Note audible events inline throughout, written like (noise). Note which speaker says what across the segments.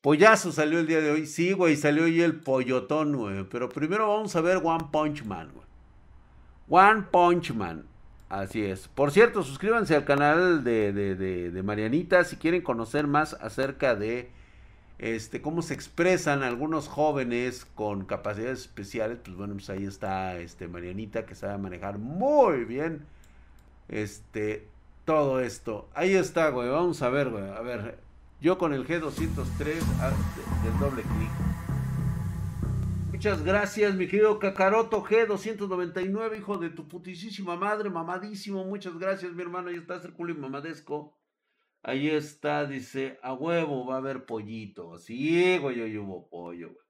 Speaker 1: Pollazo salió el día de hoy. Sí, güey, salió hoy el pollotón, güey. Pero primero vamos a ver One Punch Man, güey. One Punch Man. Así es. Por cierto, suscríbanse al canal de, de, Marianita si quieren conocer más acerca de este, cómo se expresan algunos jóvenes con capacidades especiales. Pues bueno, pues ahí está este, Marianita que sabe manejar muy bien este, todo esto. Ahí está, güey. Vamos a ver, güey. A ver, yo con el G203 ah, del doble clic. Muchas gracias, mi querido Cacaroto G299, hijo de tu putisísima madre, mamadísimo. Muchas gracias, mi hermano. Ahí está el culo y mamadesco. Ahí está, dice, a huevo va a haber pollito. Sí, güey, hoy hubo pollo, güey.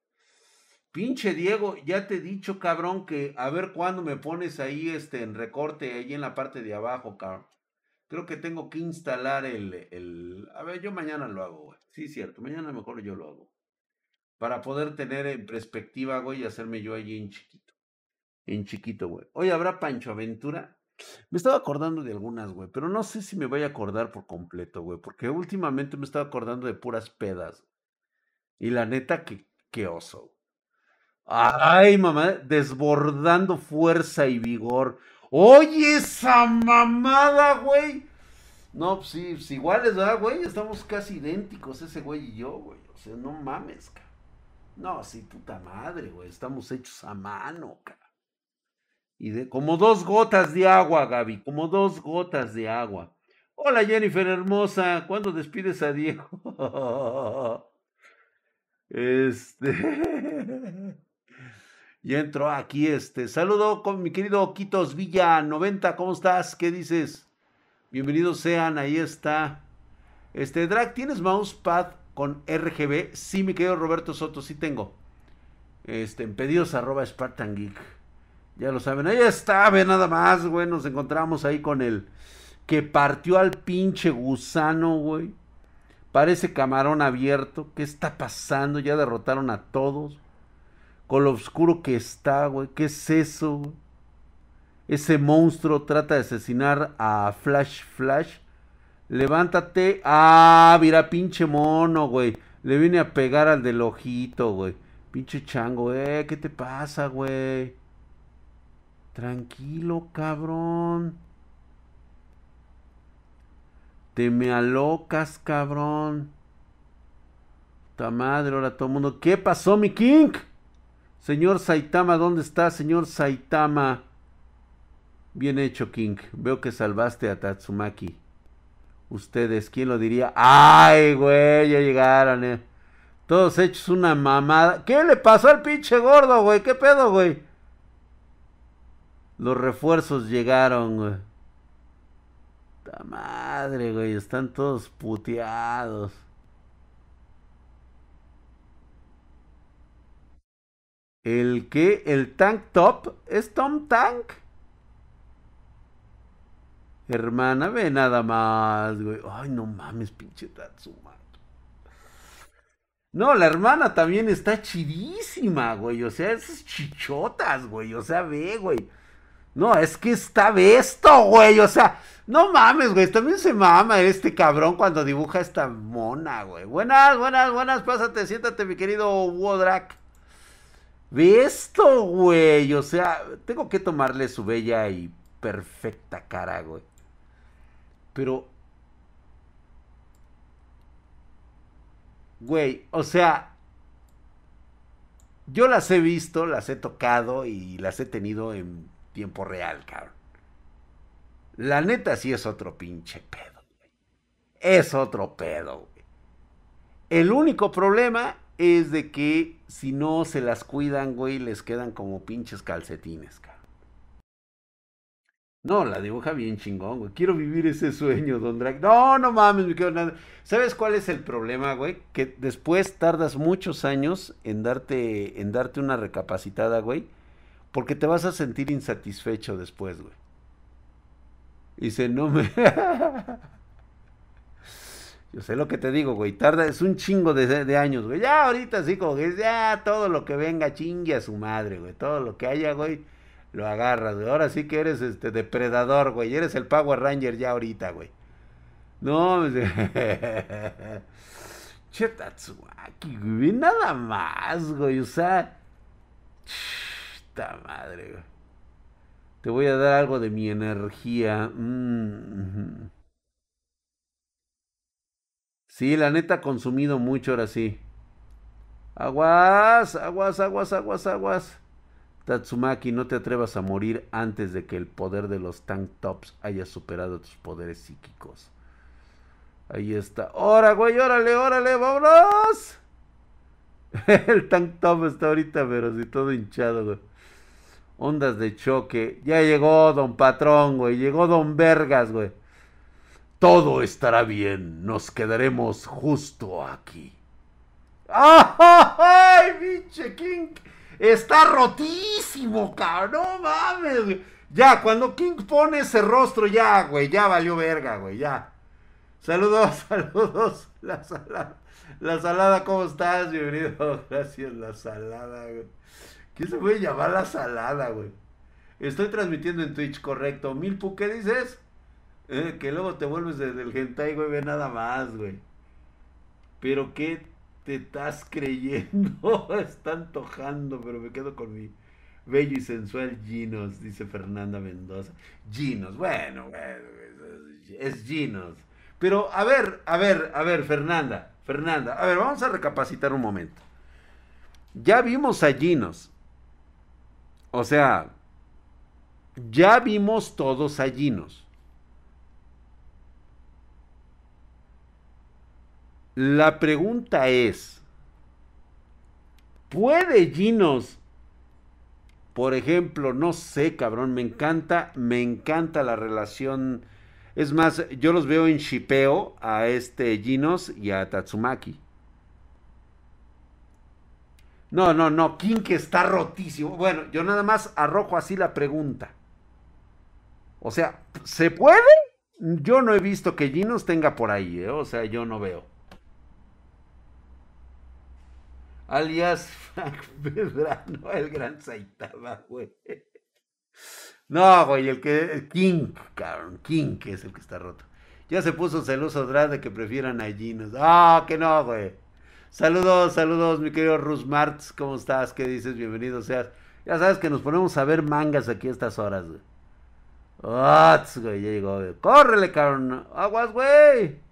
Speaker 1: Pinche Diego, ya te he dicho, cabrón, que a ver cuándo me pones ahí este en recorte, ahí en la parte de abajo, cabrón. Creo que tengo que instalar el, el... A ver, yo mañana lo hago, güey. Sí, cierto, mañana mejor yo lo hago. Para poder tener en perspectiva, güey, y hacerme yo allí en chiquito. En chiquito, güey. Hoy habrá Pancho Aventura. Me estaba acordando de algunas, güey, pero no sé si me voy a acordar por completo, güey, porque últimamente me estaba acordando de puras pedas. Y la neta, que, qué oso. Ay, mamá, desbordando fuerza y vigor. Oye, esa mamada, güey. No, pues sí, pues iguales, ¿verdad, güey? Estamos casi idénticos, ese güey y yo, güey. O sea, no mames, cara. No, sí, puta madre, güey. Estamos hechos a mano, cara. Y de, como dos gotas de agua, Gaby. Como dos gotas de agua. Hola, Jennifer hermosa. ¿Cuándo despides a Diego? (laughs) este. (laughs) y entro aquí, este. Saludo con mi querido Quitos Villa 90. ¿Cómo estás? ¿Qué dices? Bienvenidos sean. Ahí está. Este, Drag, ¿tienes mousepad con RGB. Sí, mi querido Roberto Soto, sí tengo. Este, en pedidos arroba Spartan Geek. Ya lo saben. Ahí está, ve nada más, güey. Nos encontramos ahí con el que partió al pinche gusano, güey. Parece camarón abierto. ¿Qué está pasando? Ya derrotaron a todos. Con lo oscuro que está, güey. ¿Qué es eso? Ese monstruo trata de asesinar a Flash Flash. Levántate. Ah, mira, pinche mono, güey. Le viene a pegar al del ojito, güey. Pinche chango, eh. ¿Qué te pasa, güey? Tranquilo, cabrón. Te me alocas, cabrón. Puta madre, ahora todo el mundo. ¿Qué pasó, mi King? Señor Saitama, ¿dónde está, señor Saitama? Bien hecho, King. Veo que salvaste a Tatsumaki. Ustedes, ¿quién lo diría? ¡Ay, güey! Ya llegaron, eh. Todos hechos una mamada. ¿Qué le pasó al pinche gordo, güey? ¿Qué pedo, güey? Los refuerzos llegaron, güey. ¡Ta madre, güey! Están todos puteados. ¿El qué? ¿El tank top? ¿Es Tom Tank? Hermana, ve nada más, güey. Ay, no mames, pinche Tatsuma. No, la hermana también está chidísima, güey. O sea, esas chichotas, güey. O sea, ve, güey. No, es que está esto, güey. O sea, no mames, güey. También se mama este cabrón cuando dibuja esta mona, güey. Buenas, buenas, buenas. Pásate, siéntate, mi querido Wodrak. Ve esto, güey. O sea, tengo que tomarle su bella y perfecta cara, güey. Pero, güey, o sea, yo las he visto, las he tocado y las he tenido en tiempo real, cabrón. La neta sí es otro pinche pedo, güey. Es otro pedo, güey. El único problema es de que si no se las cuidan, güey, les quedan como pinches calcetines, cabrón. No, la dibuja bien chingón, güey. Quiero vivir ese sueño, Don Drag. No, no mames, me quedo nada. ¿Sabes cuál es el problema, güey? Que después tardas muchos años en darte, en darte una recapacitada, güey. Porque te vas a sentir insatisfecho después, güey. Dice, no me... (laughs) Yo sé lo que te digo, güey. Tarda, es un chingo de, de años, güey. Ya ahorita sí, como que ya todo lo que venga chingue a su madre, güey. Todo lo que haya, güey lo agarras, güey. Ahora sí que eres este depredador, güey. Eres el Power Ranger ya ahorita, güey. No, (laughs) Che Tatsumaki, güey. Nada más, güey. O sea. Esta madre, güey. Te voy a dar algo de mi energía. Mm, sí, la neta ha consumido mucho ahora sí. Aguas, aguas, aguas, aguas, aguas. Tatsumaki, no te atrevas a morir antes de que el poder de los tank tops haya superado tus poderes psíquicos. Ahí está. ¡Hora, güey! ¡Órale, órale! ¡Vámonos! (laughs) el tank top está ahorita, pero sí todo hinchado, güey. Ondas de choque. Ya llegó don patrón, güey. Llegó don Vergas, güey. Todo estará bien. Nos quedaremos justo aquí. ¡Ay, pinche King! Está rotísimo, cabrón. No mames. Ya, cuando King pone ese rostro, ya, güey. Ya valió verga, güey. Ya. Saludos, (laughs) saludos. La salada. La salada, ¿cómo estás? Bienvenido. (laughs) Gracias, la salada, güey. ¿Qué se puede llamar la salada, güey? Estoy transmitiendo en Twitch, correcto. Milpu, ¿qué dices? Eh, que luego te vuelves desde el hentai, güey, ve nada más, güey. Pero qué te estás creyendo? (laughs) Está antojando, pero me quedo con mi bello y sensual Ginos, dice Fernanda Mendoza. Ginos, bueno, bueno, es Ginos. Pero a ver, a ver, a ver, Fernanda, Fernanda, a ver, vamos a recapacitar un momento. Ya vimos a Ginos. O sea, ya vimos todos a Ginos. La pregunta es, ¿puede Ginos, por ejemplo, no sé, cabrón, me encanta, me encanta la relación, es más, yo los veo en shipeo a este Ginos y a Tatsumaki. No, no, no, que está rotísimo. Bueno, yo nada más arrojo así la pregunta. O sea, ¿se puede? Yo no he visto que Ginos tenga por ahí, ¿eh? o sea, yo no veo alias Frank (laughs) Medrano, el gran Saitama, güey. No, güey, el que. King, cabrón. King, que es el que está roto. Ya se puso celoso de que prefieran a Ginos. Ah, que no, güey. Saludos, saludos, mi querido Rus Martz. ¿Cómo estás? ¿Qué dices? Bienvenido seas. Ya sabes que nos ponemos a ver mangas aquí a estas horas, güey. güey, ya llegó, güey. Córrele, cabrón. Aguas, güey.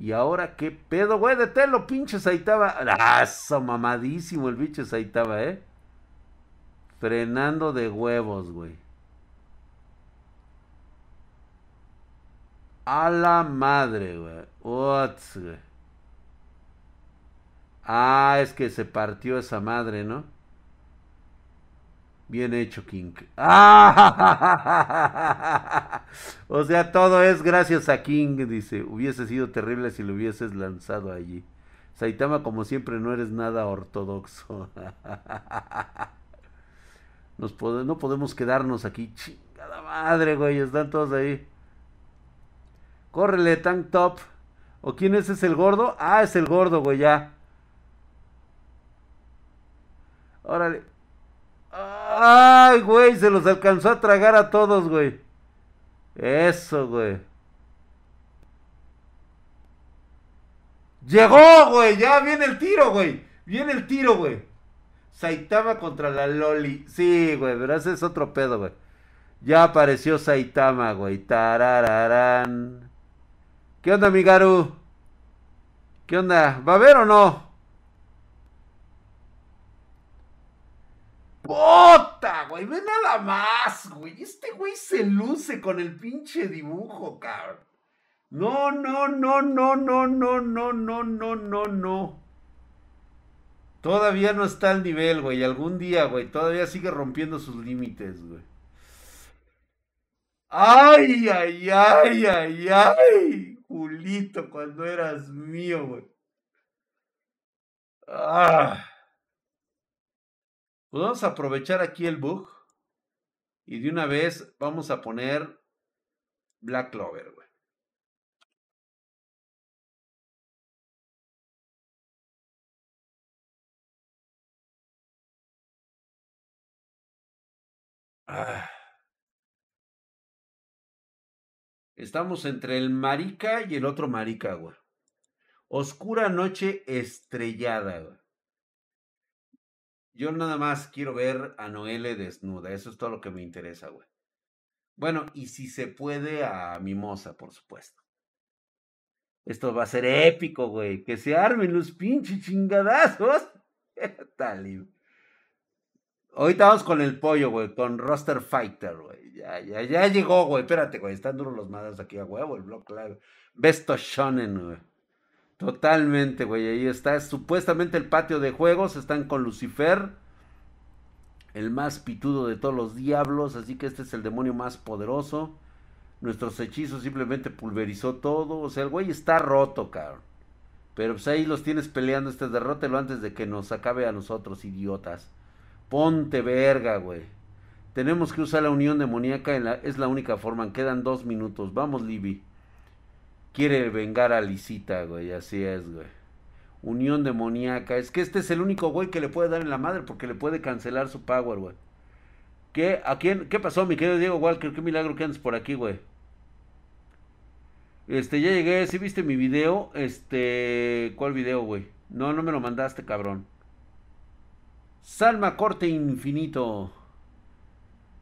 Speaker 1: Y ahora, ¿qué pedo, güey? De telo, pinche Saitaba. ¡Ah, mamadísimo el bicho Saitaba, eh! Frenando de huevos, güey. A la madre, güey. What's, güey. Ah, es que se partió esa madre, ¿no? Bien hecho, King. (laughs) ¡Ah! O sea, todo es gracias a King, dice. Hubiese sido terrible si lo hubieses lanzado allí. Saitama, como siempre, no eres nada ortodoxo. (laughs) Nos no podemos quedarnos aquí. Chingada madre, güey. Están todos ahí. Córrele, Tank Top. ¿O quién es? ¿Es el gordo? Ah, es el gordo, güey, ya. Órale. Ay, güey, se los alcanzó a tragar a todos, güey. Eso, güey. Llegó, güey, ya viene el tiro, güey. Viene el tiro, güey. Saitama contra la Loli. Sí, güey, pero ese es otro pedo, güey. Ya apareció Saitama, güey. Tarararán. ¿Qué onda, Migaru? ¿Qué onda? ¿Va a ver o no? ¡Puta, güey! Ve nada más, güey. Este güey se luce con el pinche dibujo, cabrón. No, no, no, no, no, no, no, no, no, no, no. Todavía no está al nivel, güey. Algún día, güey. Todavía sigue rompiendo sus límites, güey. Ay, ay, ay, ay, ay. Julito, cuando eras mío, güey. Ah. Pues vamos a aprovechar aquí el bug. Y de una vez vamos a poner Black Clover, güey. Ah. Estamos entre el marica y el otro marica, güey. Oscura noche estrellada, güey. Yo nada más quiero ver a Noelle desnuda. Eso es todo lo que me interesa, güey. Bueno, y si se puede a Mimosa, por supuesto. Esto va a ser épico, güey. Que se armen los pinches chingadazos. (laughs) Tal. Ahorita vamos con el pollo, güey. Con Roster Fighter, güey. Ya, ya, ya llegó, güey. Espérate, güey. Están duros los madres aquí a huevo. El blog live. Besto Shonen, güey. Totalmente, güey. Ahí está. Supuestamente el patio de juegos. Están con Lucifer. El más pitudo de todos los diablos. Así que este es el demonio más poderoso. Nuestros hechizos simplemente pulverizó todo. O sea, el güey está roto, cabrón. Pero pues ahí los tienes peleando este derrótelo antes de que nos acabe a nosotros, idiotas. Ponte verga, güey. Tenemos que usar la unión demoníaca, es la única forma. Quedan dos minutos. Vamos, Libby. Quiere vengar a Lisita, güey. Así es, güey. Unión demoníaca. Es que este es el único güey que le puede dar en la madre porque le puede cancelar su power, güey. ¿Qué, a quién, ¿Qué pasó, mi querido Diego Walker? Qué milagro que andes por aquí, güey. Este, ya llegué, si viste mi video? Este, ¿cuál video, güey? No, no me lo mandaste, cabrón. Salma Corte Infinito.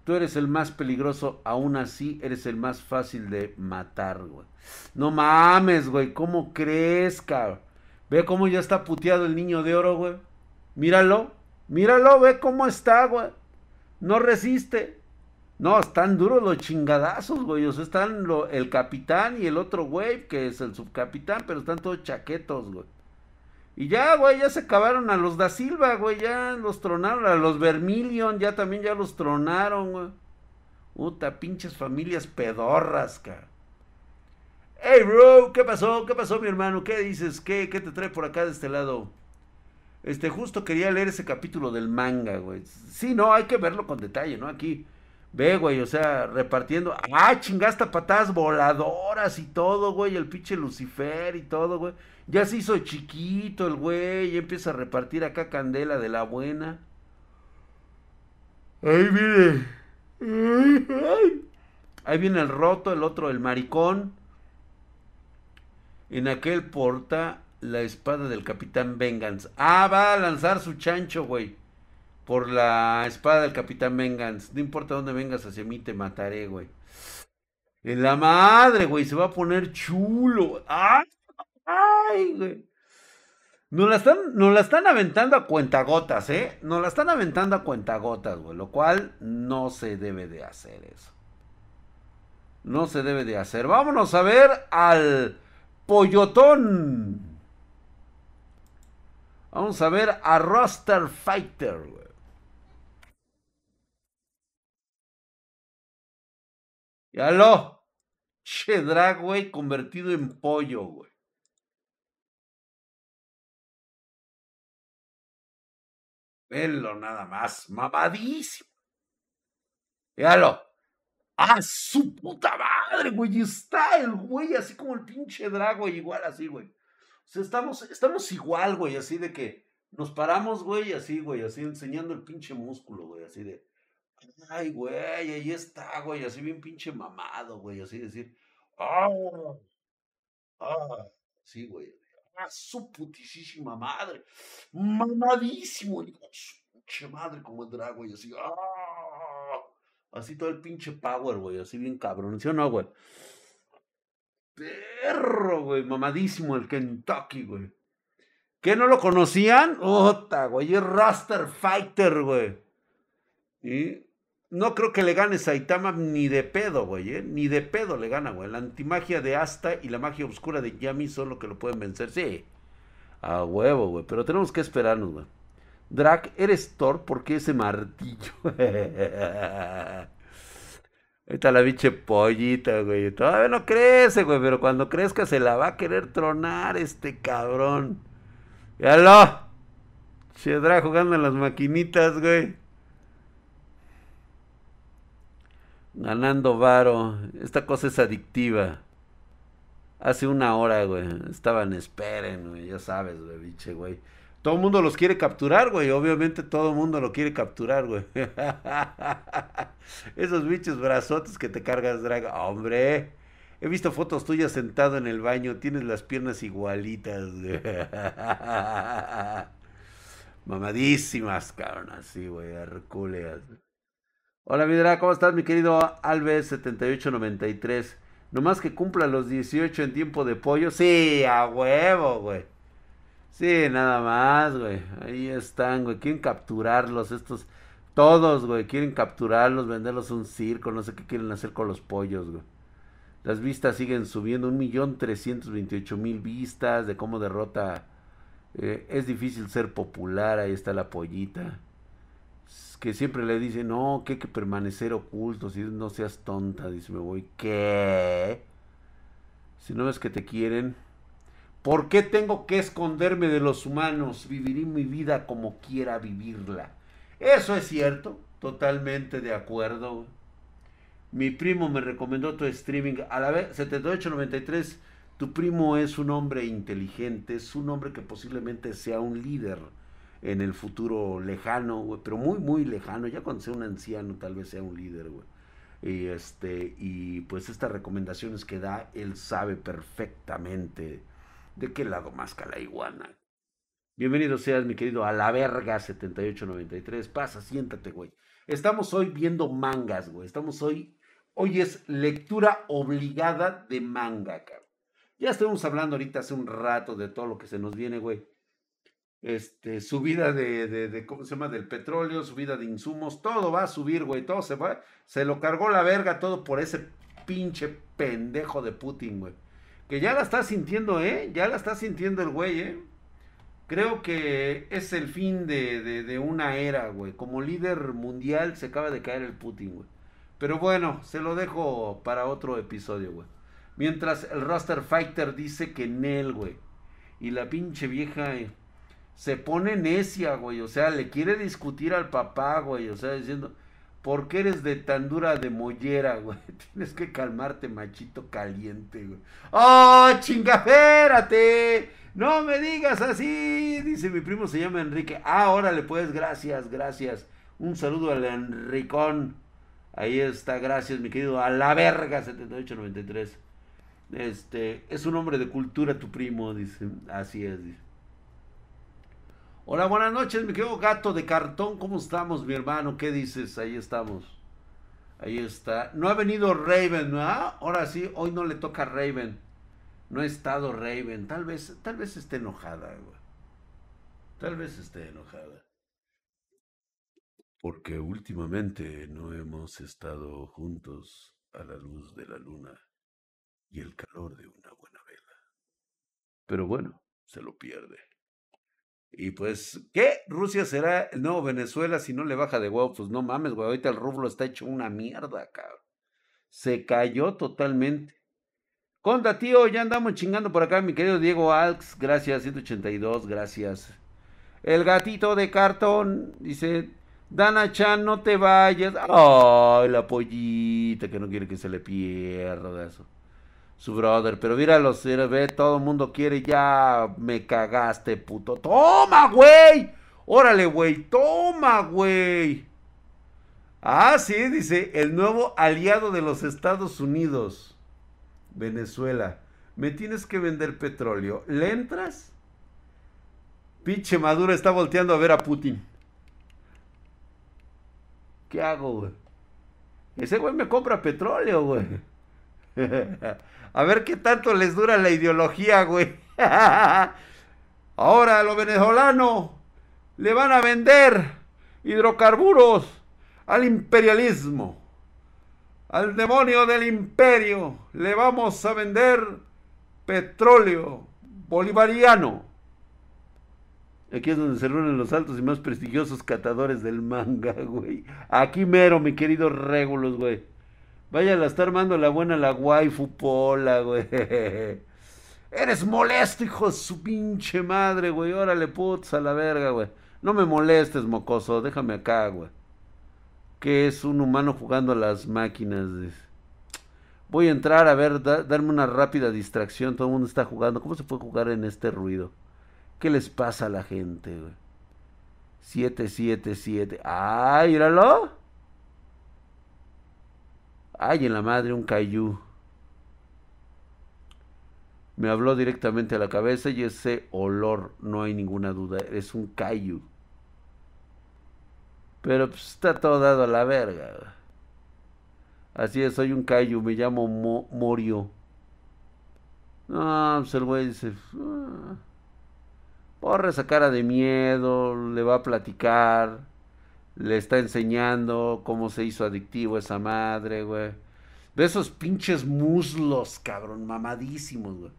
Speaker 1: Tú eres el más peligroso, aún así eres el más fácil de matar, güey. No mames, güey, ¿cómo crees, cabrón? Ve cómo ya está puteado el niño de oro, güey. Míralo, míralo, ve cómo está, güey. No resiste. No, están duros los chingadazos, güey. O sea, están el capitán y el otro güey, que es el subcapitán, pero están todos chaquetos, güey. Y ya, güey, ya se acabaron a los da Silva, güey, ya los tronaron. A los Vermilion, ya también ya los tronaron, güey. Puta, pinches familias pedorras, cara. Hey, bro, ¿qué pasó? ¿Qué pasó, mi hermano? ¿Qué dices? ¿Qué, qué te trae por acá de este lado? Este, justo quería leer ese capítulo del manga, güey. Sí, no, hay que verlo con detalle, ¿no? Aquí Ve, güey, o sea, repartiendo. Ah, chingasta patadas voladoras y todo, güey. El pinche Lucifer y todo, güey. Ya se hizo chiquito el güey. Y empieza a repartir acá candela de la buena. Ahí viene. Ahí viene el roto, el otro, el maricón. En aquel porta la espada del capitán Vengeance. Ah, va a lanzar su chancho, güey por la espada del Capitán Vengeance. No importa dónde vengas hacia mí, te mataré, güey. En la madre, güey, se va a poner chulo. ¡Ay! güey! Nos la, están, la están aventando a cuentagotas, ¿eh? Nos la están aventando a cuentagotas, güey. Lo cual no se debe de hacer eso. No se debe de hacer. Vámonos a ver al pollotón. Vamos a ver a Roster Fighter, güey. lo, Che drag, güey, convertido en pollo, güey. Venlo nada más, mamadísimo. Míralo. ¡Ah, su puta madre, güey! Está el güey así como el pinche drag, güey, igual así, güey. O sea, estamos, estamos igual, güey, así de que nos paramos, güey, así, güey, así enseñando el pinche músculo, güey, así de. Ay, güey, ahí está, güey, así bien pinche mamado, güey, así decir, ah, ah, sí, güey, ah, su putísima madre, mamadísimo, digo, su madre como el drag, güey, así, ah, así todo el pinche power, güey, así bien cabrón, ¿sí o no, güey? Perro, güey, mamadísimo el Kentucky, güey. ¿Qué no lo conocían? Ota, güey, es Raster Fighter, güey. ¿Y? No creo que le gane Saitama ni de pedo, güey, ¿eh? Ni de pedo le gana, güey. La antimagia de Asta y la magia oscura de Yami son lo que lo pueden vencer. Sí. A huevo, güey. Pero tenemos que esperarnos, güey. Drac, ¿eres Thor? ¿Por qué ese martillo? (laughs) Ahí está la biche pollita, güey. Todavía no crece, güey. Pero cuando crezca se la va a querer tronar este cabrón. ¡Yalo! Che, jugando en las maquinitas, güey. Ganando varo. Esta cosa es adictiva. Hace una hora, güey. Estaban, esperen, güey. Ya sabes, güey, biche, güey. Todo el mundo los quiere capturar, güey. Obviamente todo el mundo lo quiere capturar, güey. (laughs) Esos bichos brazotes que te cargas, draga. Hombre. He visto fotos tuyas sentado en el baño, tienes las piernas igualitas. (laughs) Mamadísimas, cabrón, así, güey, hercúleas. Hola, Vidra, ¿cómo estás, mi querido Alves7893? Nomás que cumpla los 18 en tiempo de pollo. Sí, a huevo, güey. Sí, nada más, güey. Ahí están, güey. Quieren capturarlos estos. Todos, güey. Quieren capturarlos, venderlos a un circo. No sé qué quieren hacer con los pollos, güey. Las vistas siguen subiendo. Un millón trescientos veintiocho mil vistas de cómo derrota. Eh, es difícil ser popular. Ahí está la pollita que siempre le dice, no, que hay que permanecer oculto, si no seas tonta, dice, me voy, ¿qué? Si no es que te quieren, ¿por qué tengo que esconderme de los humanos? Viviré mi vida como quiera vivirla. Eso es cierto, totalmente de acuerdo. Mi primo me recomendó tu streaming a la vez 7893. Tu primo es un hombre inteligente, es un hombre que posiblemente sea un líder en el futuro lejano, güey, pero muy, muy lejano, ya cuando sea un anciano tal vez sea un líder, güey. Y, este, y pues estas recomendaciones que da, él sabe perfectamente de qué lado más la iguana. Bienvenido seas, mi querido, a la verga 7893. Pasa, siéntate, güey. Estamos hoy viendo mangas, güey. Estamos hoy, hoy es lectura obligada de manga, cabrón. Ya estuvimos hablando ahorita hace un rato de todo lo que se nos viene, güey este, subida de, de, de, ¿cómo se llama? Del petróleo, subida de insumos, todo va a subir, güey, todo se va, se lo cargó la verga todo por ese pinche pendejo de Putin, güey. Que ya la está sintiendo, ¿eh? Ya la está sintiendo el güey, ¿eh? Creo que es el fin de, de, una era, güey. Como líder mundial se acaba de caer el Putin, güey. Pero bueno, se lo dejo para otro episodio, güey. Mientras el Roster Fighter dice que Nel, güey. Y la pinche vieja... Se pone necia, güey. O sea, le quiere discutir al papá, güey. O sea, diciendo, ¿por qué eres de tan dura de mollera, güey? (laughs) Tienes que calmarte, machito caliente, güey. ¡Oh, chingaférate! No me digas así. Dice mi primo, se llama Enrique. Ah, órale, pues, gracias, gracias. Un saludo al Enricón. Ahí está, gracias, mi querido. A la verga, 7893. Este, es un hombre de cultura, tu primo, dice. Así es, dice. Hola, buenas noches, mi querido gato de cartón. ¿Cómo estamos, mi hermano? ¿Qué dices? Ahí estamos. Ahí está. No ha venido Raven, ¿no? Ahora sí, hoy no le toca Raven. No ha estado Raven. Tal vez, tal vez esté enojada. Tal vez esté enojada. Porque últimamente no hemos estado juntos a la luz de la luna y el calor de una buena vela. Pero bueno, se lo pierde. Y pues, ¿qué? Rusia será el nuevo Venezuela si no le baja de huevo. Pues no mames, güey. Ahorita el rublo está hecho una mierda, cabrón. Se cayó totalmente. Conta, tío, ya andamos chingando por acá, mi querido Diego Alx. Gracias, 182, gracias. El gatito de cartón dice: Dana Chan, no te vayas. Ay, la pollita que no quiere que se le pierda eso su brother. Pero míralo, ve, todo el mundo quiere, ya me cagaste, puto. ¡Toma, güey! Órale, güey, toma, güey. Ah, sí, dice, el nuevo aliado de los Estados Unidos, Venezuela. Me tienes que vender petróleo. ¿Le entras? Pinche Maduro está volteando a ver a Putin. ¿Qué hago, güey? Ese güey me compra petróleo, güey. (laughs) A ver qué tanto les dura la ideología, güey. (laughs) Ahora a los venezolanos le van a vender hidrocarburos al imperialismo. Al demonio del imperio le vamos a vender petróleo bolivariano. Aquí es donde se reúnen los altos y más prestigiosos catadores del manga, güey. Aquí mero, mi querido Regulus, güey. Vaya, la está armando la buena la waifu pola, güey. Eres molesto, hijo de su pinche madre, güey. Órale, putz, a la verga, güey. No me molestes, mocoso. Déjame acá, güey. Que es un humano jugando a las máquinas. Voy a entrar a ver, darme una rápida distracción. Todo el mundo está jugando. ¿Cómo se puede jugar en este ruido? ¿Qué les pasa a la gente, güey? 777. ¡Ay, míralo! Ay, en la madre, un cayú. Me habló directamente a la cabeza y ese olor, no hay ninguna duda, es un kaiju. Pero pues, está todo dado a la verga. Así es, soy un kaiju, me llamo Morio. No, pues el güey dice, ah, esa cara de miedo, le va a platicar, le está enseñando cómo se hizo adictivo esa madre, güey. De esos pinches muslos, cabrón, mamadísimos, güey.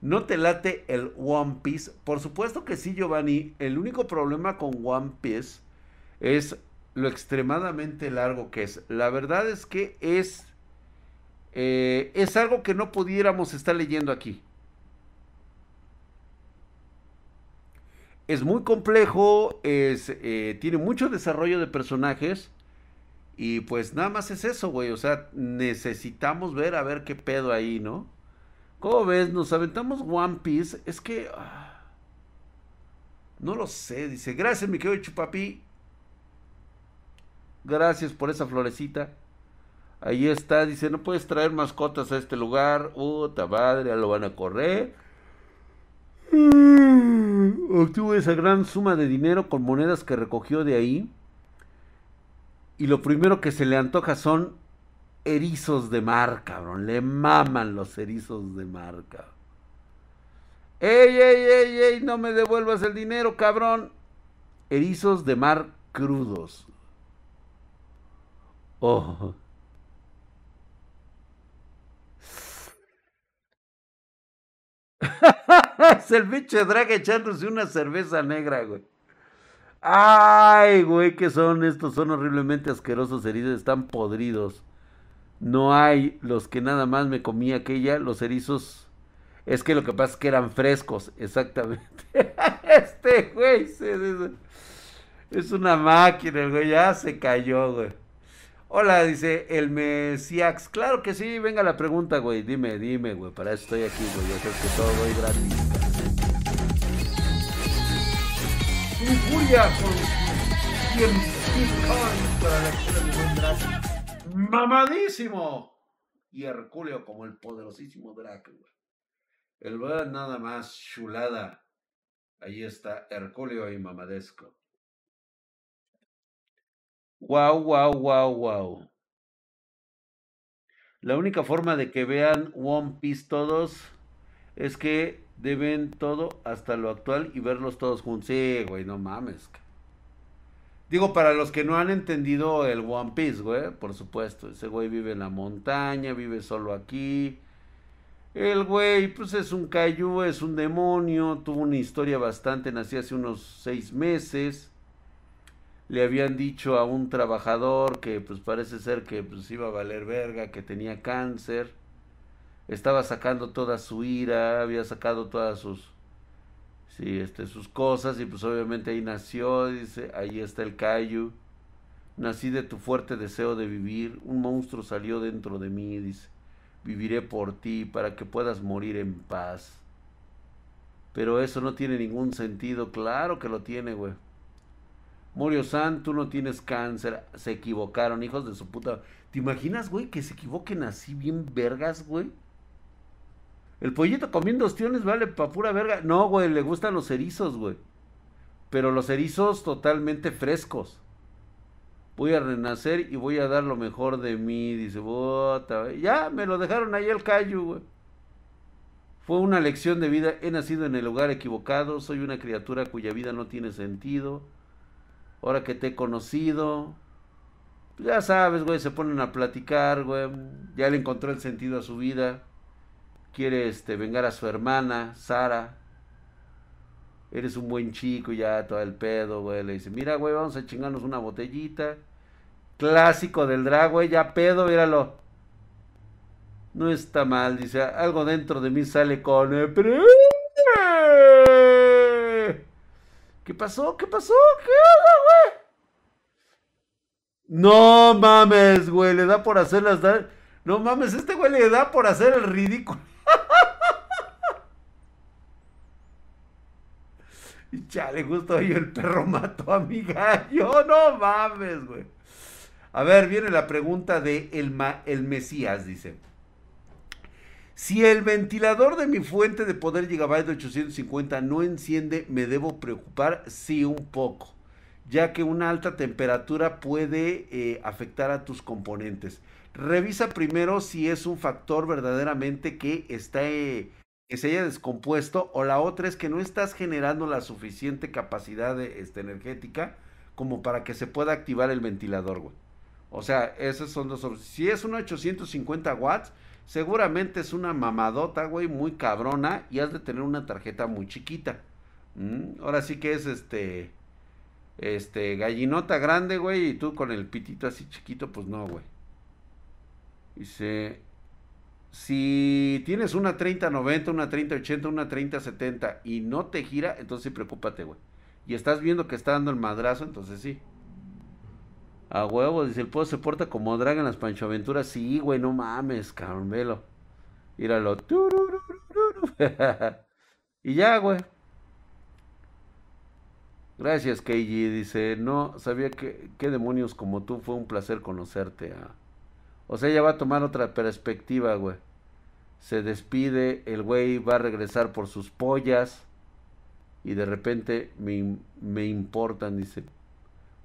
Speaker 1: ¿No te late el One Piece? Por supuesto que sí, Giovanni. El único problema con One Piece es lo extremadamente largo que es. La verdad es que es, eh, es algo que no pudiéramos estar leyendo aquí. Es muy complejo, es, eh, tiene mucho desarrollo de personajes. Y pues nada más es eso, güey. O sea, necesitamos ver a ver qué pedo ahí, ¿no? ¿Cómo ves? Nos aventamos One Piece. Es que... Ah, no lo sé, dice. Gracias, mi querido Chupapi. Gracias por esa florecita. Ahí está, dice, no puedes traer mascotas a este lugar. Puta madre, ya lo van a correr. Obtuvo esa gran suma de dinero con monedas que recogió de ahí. Y lo primero que se le antoja son erizos de mar, cabrón. Le maman los erizos de mar, cabrón. ¡Ey, ey, ey, ey! No me devuelvas el dinero, cabrón. Erizos de mar crudos. Oh. (laughs) (laughs) es el pinche drag echándose una cerveza negra, güey. Ay, güey, ¿qué son estos? Son horriblemente asquerosos erizos, están podridos. No hay los que nada más me comí aquella, los erizos. Es que lo que pasa es que eran frescos, exactamente. (laughs) este güey es una máquina, güey, ya se cayó, güey. Hola, dice el Mesiax. Claro que sí, venga la pregunta, güey. Dime, dime, güey. Para eso estoy aquí, güey. Yo sé que todo voy gratis. Con 100 para la de Mamadísimo. Y Herculeo como el poderosísimo güey. El verdad nada más chulada. Ahí está Herculeo y Mamadesco. Wow, wow, wow, wow. La única forma de que vean One Piece todos es que deben todo hasta lo actual y verlos todos juntos. Sí, güey, no mames. Digo, para los que no han entendido el One Piece, güey, por supuesto. Ese güey vive en la montaña, vive solo aquí. El güey, pues es un kaiju, es un demonio. Tuvo una historia bastante, nació hace unos seis meses le habían dicho a un trabajador que pues parece ser que pues iba a valer verga, que tenía cáncer, estaba sacando toda su ira, había sacado todas sus sí, este sus cosas y pues obviamente ahí nació, dice, ahí está el Cayu. Nací de tu fuerte deseo de vivir, un monstruo salió dentro de mí, dice. Viviré por ti para que puedas morir en paz. Pero eso no tiene ningún sentido, claro que lo tiene, güey. Morio San, tú no tienes cáncer. Se equivocaron, hijos de su puta. ¿Te imaginas, güey, que se equivoquen así bien vergas, güey? El pollito comiendo ostiones vale pa' pura verga. No, güey, le gustan los erizos, güey. Pero los erizos totalmente frescos. Voy a renacer y voy a dar lo mejor de mí. Dice, bota. Ya, me lo dejaron ahí el callo, güey. Fue una lección de vida. He nacido en el lugar equivocado. Soy una criatura cuya vida no tiene sentido ahora que te he conocido. Ya sabes, güey, se ponen a platicar, güey. Ya le encontró el sentido a su vida. Quiere este, vengar a su hermana, Sara. Eres un buen chico, ya todo el pedo, güey. Le dice, mira, güey, vamos a chingarnos una botellita. Clásico del drag, güey, ya pedo, míralo. No está mal, dice, algo dentro de mí sale con... ¿Qué pasó? ¿Qué pasó? ¿Qué güey? No mames, güey, le da por hacer las... No mames, este güey le da por hacer el ridículo. Y chale, justo ahí el perro mató a mi gallo. (laughs) No mames, güey. A ver, viene la pregunta de el, el Mesías, dice. Si el ventilador de mi fuente de poder Gigabyte 850 no enciende, ¿me debo preocupar? Sí, un poco, ya que una alta temperatura puede eh, afectar a tus componentes. Revisa primero si es un factor verdaderamente que está que se haya descompuesto o la otra es que no estás generando la suficiente capacidad este, energética como para que se pueda activar el ventilador, güey. O sea, esos son dos Si es una 850 watts, seguramente es una mamadota, güey, muy cabrona y has de tener una tarjeta muy chiquita. Mm, ahora sí que es este, este, gallinota grande, güey, y tú con el pitito así chiquito, pues no, güey. Dice, si tienes una 3090, una 3080, una 3070 y no te gira, entonces sí preocúpate, güey. Y estás viendo que está dando el madrazo, entonces sí. A huevo, dice, el pueblo se porta como drag en las Pancho Aventuras. Sí, güey, no mames, cabrón, velo. Míralo. (laughs) y ya, güey. Gracias, Keiji. Dice, no sabía que, qué demonios como tú. Fue un placer conocerte. Ah. O sea, ya va a tomar otra perspectiva, güey. Se despide, el güey va a regresar por sus pollas. Y de repente me, me importan, dice.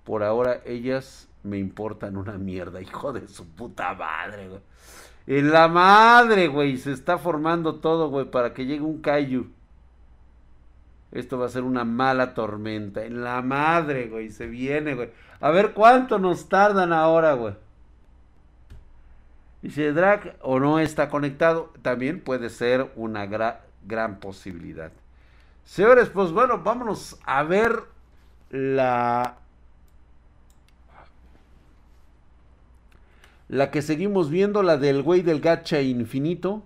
Speaker 1: Por ahora ellas me importan una mierda, (laughs) hijo de su puta madre, güey. En la madre, güey, se está formando todo, güey, para que llegue un Kaiju. Esto va a ser una mala tormenta. En la madre, güey, se viene, güey. A ver cuánto nos tardan ahora, güey. El drag o no está conectado, también puede ser una gran posibilidad. Señores, pues bueno, vámonos a ver la... La que seguimos viendo, la del güey del gacha infinito.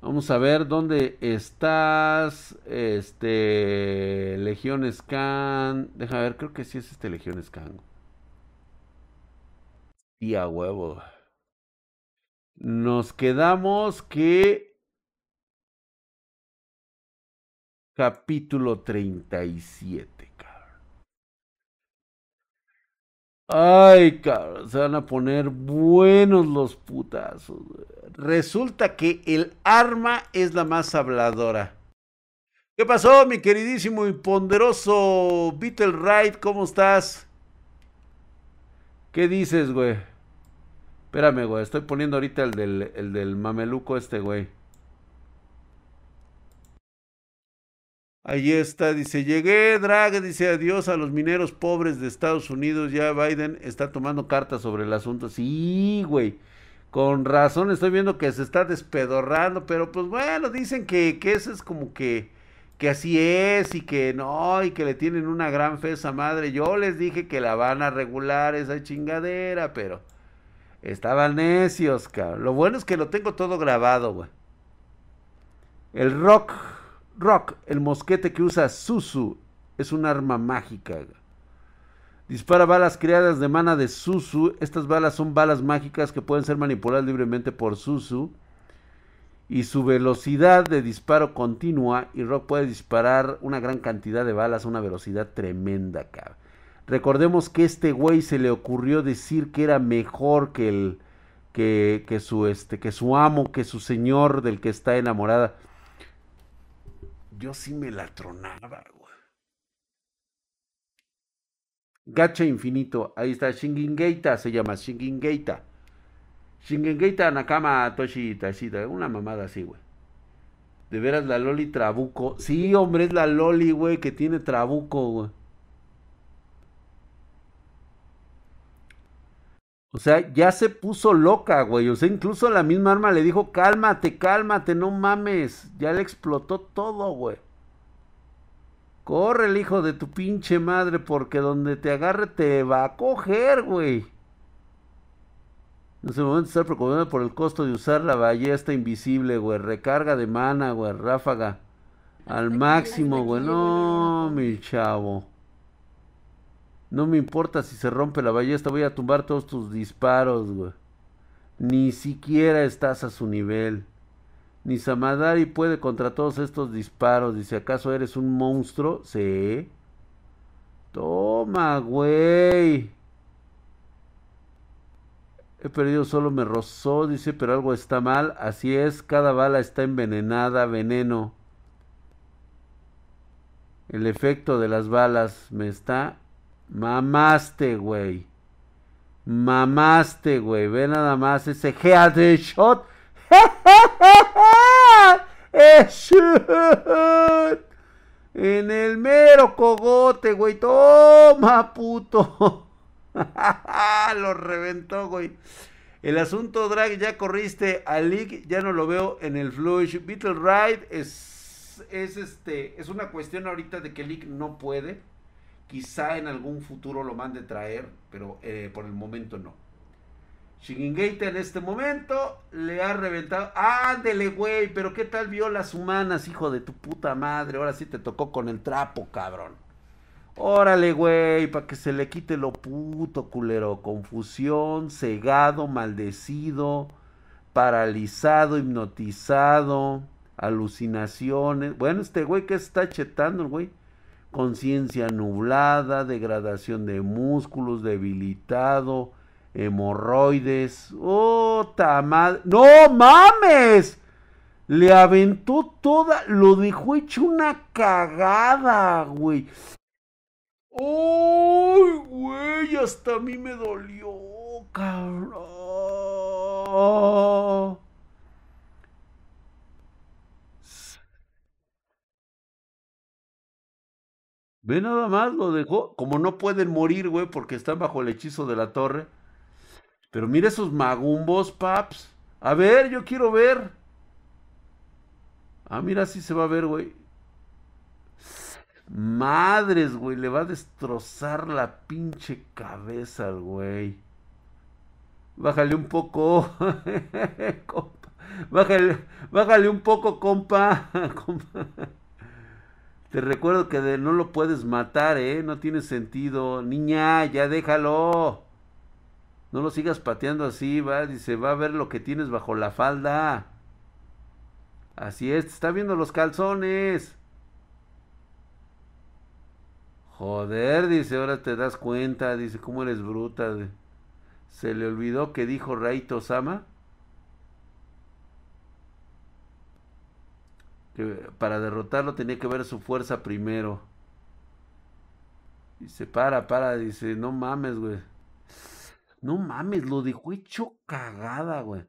Speaker 1: Vamos a ver dónde estás. Este. Legión Scan. Deja ver, creo que sí es este Legión Scan. Y a huevo. Nos quedamos que... Capítulo 37, cabrón. Ay, cabrón, se van a poner buenos los putazos. Resulta que el arma es la más habladora. ¿Qué pasó, mi queridísimo y ponderoso Beetle Ride? ¿Cómo estás? ¿Qué dices, güey? Espérame, güey. Estoy poniendo ahorita el del, el del mameluco este, güey. Ahí está, dice, llegué, Drag, dice adiós a los mineros pobres de Estados Unidos. Ya Biden está tomando cartas sobre el asunto. Sí, güey. Con razón estoy viendo que se está despedorrando, pero pues bueno, dicen que, que eso es como que que así es y que no, y que le tienen una gran fe esa madre. Yo les dije que la van a regular esa chingadera, pero estaban necios, cabrón. Lo bueno es que lo tengo todo grabado, güey. El rock, rock, el mosquete que usa Susu, es un arma mágica. Dispara balas creadas de mana de Susu. Estas balas son balas mágicas que pueden ser manipuladas libremente por Susu y su velocidad de disparo continua y Rock puede disparar una gran cantidad de balas a una velocidad tremenda. Recordemos que este güey se le ocurrió decir que era mejor que el que, que su este que su amo, que su señor del que está enamorada. Yo sí me la tronaba, güey. Gacha infinito, ahí está Shingin Geita, se llama Shingin Geita. Shingengeita Nakama Toshi Tashida. Una mamada así, güey. De veras la Loli Trabuco. Sí, hombre, es la Loli, güey, que tiene Trabuco, güey. O sea, ya se puso loca, güey. O sea, incluso la misma arma le dijo, cálmate, cálmate, no mames. Ya le explotó todo, güey. Corre el hijo de tu pinche madre, porque donde te agarre te va a coger, güey. En ese momento estar preocupado por el costo de usar la ballesta invisible, güey. Recarga de mana, güey. Ráfaga. Al máximo, güey. No, mi chavo. No me importa si se rompe la ballesta. Voy a tumbar todos tus disparos, güey. Ni siquiera estás a su nivel. Ni Samadari puede contra todos estos disparos. Dice, ¿acaso eres un monstruo? Sí. Toma, güey. He perdido, solo me rozó, dice, pero algo está mal. Así es, cada bala está envenenada, veneno. El efecto de las balas me está... Mamaste, güey. Mamaste, güey. Ve nada más ese headshot. (laughs) En el mero cogote, güey. Toma, puto. (laughs) lo reventó, güey. El asunto drag, ya corriste a League, ya no lo veo en el Flush. Beetle Ride es, es, este, es una cuestión ahorita de que League no puede. Quizá en algún futuro lo mande traer, pero eh, por el momento no. Shingengate en este momento le ha reventado. Ándele, güey, pero ¿qué tal violas humanas, hijo de tu puta madre? Ahora sí te tocó con el trapo, cabrón. Órale, güey, para que se le quite lo puto, culero. Confusión, cegado, maldecido, paralizado, hipnotizado, alucinaciones. Bueno, este güey que está chetando, güey. Conciencia nublada, degradación de músculos, debilitado, hemorroides. ¡Oh, madre! ¡No mames! Le aventó toda, lo dejó hecho una cagada, güey. ¡Uy, güey! Hasta a mí me dolió, cabrón. Ve nada más, lo dejó. Como no pueden morir, güey, porque están bajo el hechizo de la torre. Pero mira esos magumbos, paps. A ver, yo quiero ver. Ah, mira, sí se va a ver, güey. Madres, güey, le va a destrozar la pinche cabeza al güey. Bájale un poco. (laughs) Bájale, bájale un poco, compa. (laughs) Te recuerdo que no lo puedes matar, ¿eh? No tiene sentido. Niña, ya déjalo. No lo sigas pateando así, va. Dice, va a ver lo que tienes bajo la falda. Así es, está viendo los calzones. Joder, dice, ahora te das cuenta, dice, cómo eres bruta. Se le olvidó que dijo Raito Sama. Que para derrotarlo tenía que ver su fuerza primero. Dice, para, para, dice, no mames, güey. No mames, lo dejó hecho cagada, güey.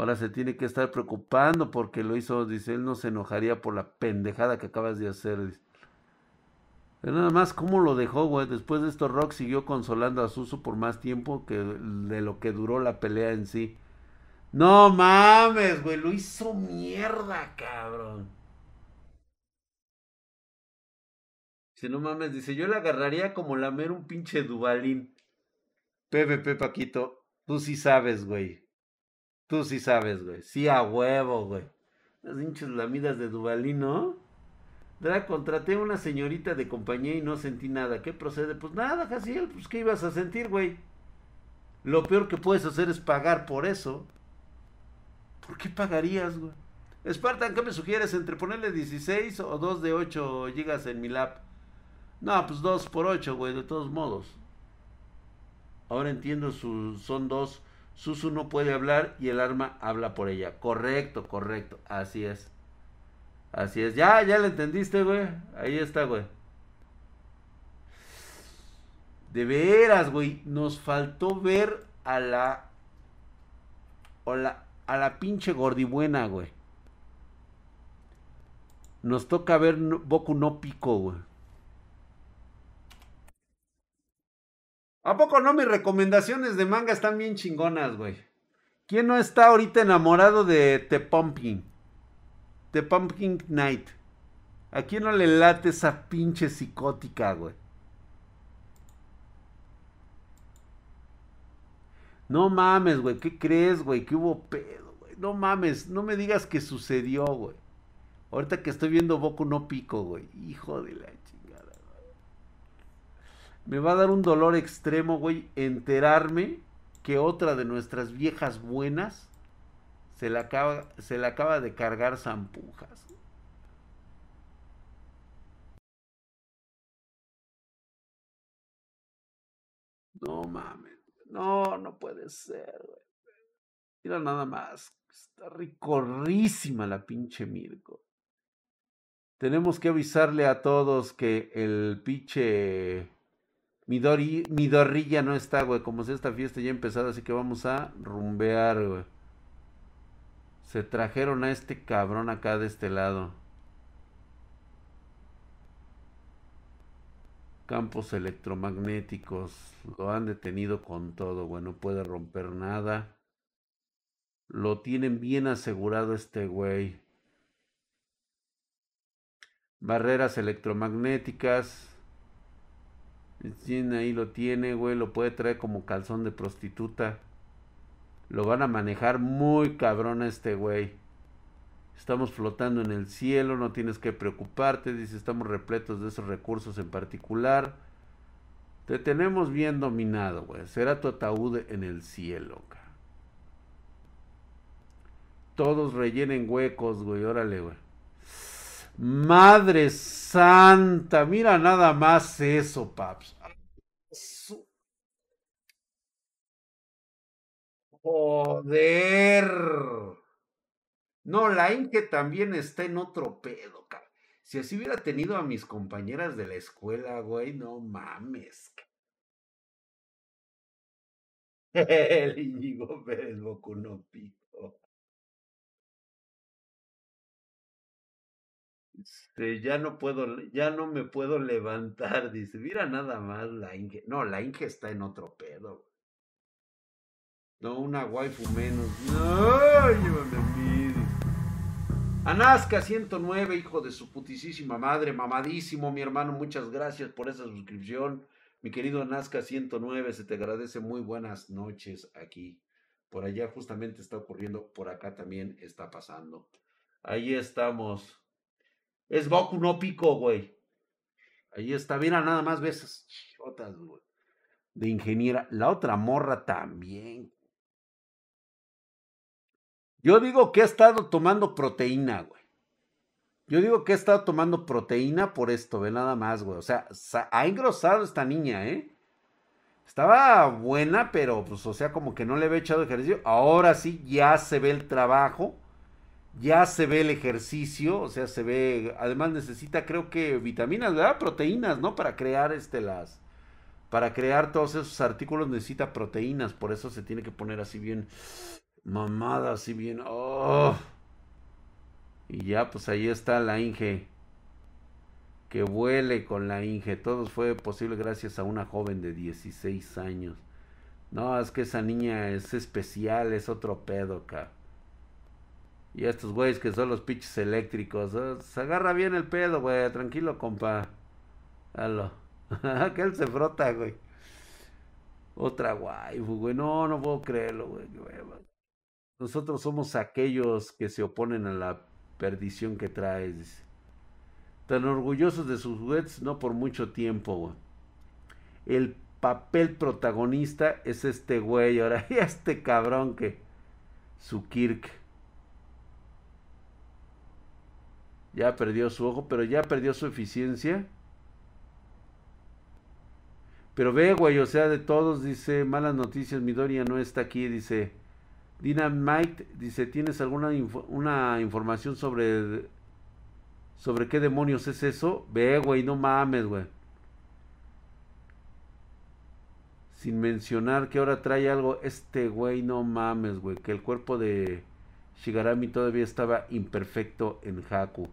Speaker 1: Ahora se tiene que estar preocupando porque lo hizo, dice, él no se enojaría por la pendejada que acabas de hacer. Pero nada más, ¿cómo lo dejó, güey? Después de esto, Rock siguió consolando a Susu por más tiempo que de lo que duró la pelea en sí. No mames, güey, lo hizo mierda, cabrón. Si no mames, dice, yo le agarraría como lamer un pinche Dubalín. PvP, Paquito, tú sí sabes, güey. Tú sí sabes, güey. Sí, a huevo, güey. Las hinchas lamidas de Dubalín, ¿no? Drag, contraté a una señorita de compañía y no sentí nada. ¿Qué procede? Pues nada, Jaciel, pues ¿qué ibas a sentir, güey? Lo peor que puedes hacer es pagar por eso. ¿Por qué pagarías, güey? Spartan, ¿qué me sugieres? ¿Entre ponerle 16 o 2 de 8 gigas en mi lap? No, pues 2 por 8, güey, de todos modos. Ahora entiendo, su, son dos Susu no puede hablar y el arma habla por ella. Correcto, correcto. Así es. Así es. Ya, ya lo entendiste, güey. Ahí está, güey. De veras, güey. Nos faltó ver a la. A la, a la pinche gordibuena, güey. Nos toca ver Boku no Pico, güey. ¿A poco no mis recomendaciones de manga están bien chingonas, güey? ¿Quién no está ahorita enamorado de The Pumpkin? The Pumpkin Night. ¿A quién no le late esa pinche psicótica, güey? No mames, güey. ¿Qué crees, güey? ¿Qué hubo pedo, güey? No mames. No me digas que sucedió, güey. Ahorita que estoy viendo Boku no Pico, güey. Hijo de la me va a dar un dolor extremo, güey, enterarme que otra de nuestras viejas buenas se la acaba, se acaba de cargar zampujas. No mames. No, no puede ser, güey. Mira nada más. Está ricorrísima la pinche Mirko. Tenemos que avisarle a todos que el pinche Midori, Midorrilla no está, güey. Como si esta fiesta ya ha empezado, así que vamos a rumbear, güey. Se trajeron a este cabrón acá de este lado. Campos electromagnéticos. Lo han detenido con todo, güey. No puede romper nada. Lo tienen bien asegurado este güey. Barreras electromagnéticas. Ahí lo tiene, güey. Lo puede traer como calzón de prostituta. Lo van a manejar muy cabrón este güey. Estamos flotando en el cielo, no tienes que preocuparte. Dice, estamos repletos de esos recursos en particular. Te tenemos bien dominado, güey. Será tu ataúd en el cielo, cara. Todos rellenen huecos, güey. Órale, güey. Madre santa, mira nada más eso, paps. Joder. No, la Inge también está en otro pedo, cara. Si así hubiera tenido a mis compañeras de la escuela, güey, no mames. (laughs) El Íñigo Pérez no Pico. Este, ya no puedo, ya no me puedo levantar, (laughs) dice. Mira nada más la Inge. No, la Inge está en otro pedo. No, una waifu menos. No, llévame a mí. Anasca 109, hijo de su putisísima madre, mamadísimo, mi hermano, muchas gracias por esa suscripción. Mi querido Anasca 109, se te agradece muy buenas noches aquí. Por allá justamente está ocurriendo, por acá también está pasando. Ahí estamos. Es Boku no Pico, güey. Ahí está. Mira, nada más ves otras, güey. De ingeniera. La otra morra también. Yo digo que ha estado tomando proteína, güey. Yo digo que ha estado tomando proteína por esto, ve nada más, güey. O sea, ha engrosado esta niña, ¿eh? Estaba buena, pero pues, o sea, como que no le había echado ejercicio. Ahora sí, ya se ve el trabajo ya se ve el ejercicio, o sea, se ve, además necesita creo que vitaminas, ¿verdad? Proteínas, ¿no? Para crear este las para crear todos esos artículos necesita proteínas, por eso se tiene que poner así bien mamada, así bien. Oh. Y ya pues ahí está la Inge. Que vuele con la Inge. Todo fue posible gracias a una joven de 16 años. No, es que esa niña es especial, es otro pedo acá. Y estos güeyes que son los pinches eléctricos. Se agarra bien el pedo, güey. Tranquilo, compa. Halo. (laughs) él se frota, güey. Otra waifu, güey. No, no puedo creerlo, güey. Nosotros somos aquellos que se oponen a la perdición que traes. Tan orgullosos de sus juguetes, no por mucho tiempo, güey. El papel protagonista es este güey. Ahora, (laughs) y este cabrón que. Su Kirk. Ya perdió su ojo, pero ya perdió su eficiencia. Pero ve, güey, o sea, de todos, dice, malas noticias, Midoriya no está aquí, dice. Dynamite, dice, ¿tienes alguna una información sobre sobre qué demonios es eso? Ve, güey, no mames, güey. Sin mencionar que ahora trae algo, este güey, no mames, güey, que el cuerpo de Shigarami todavía estaba imperfecto en Haku.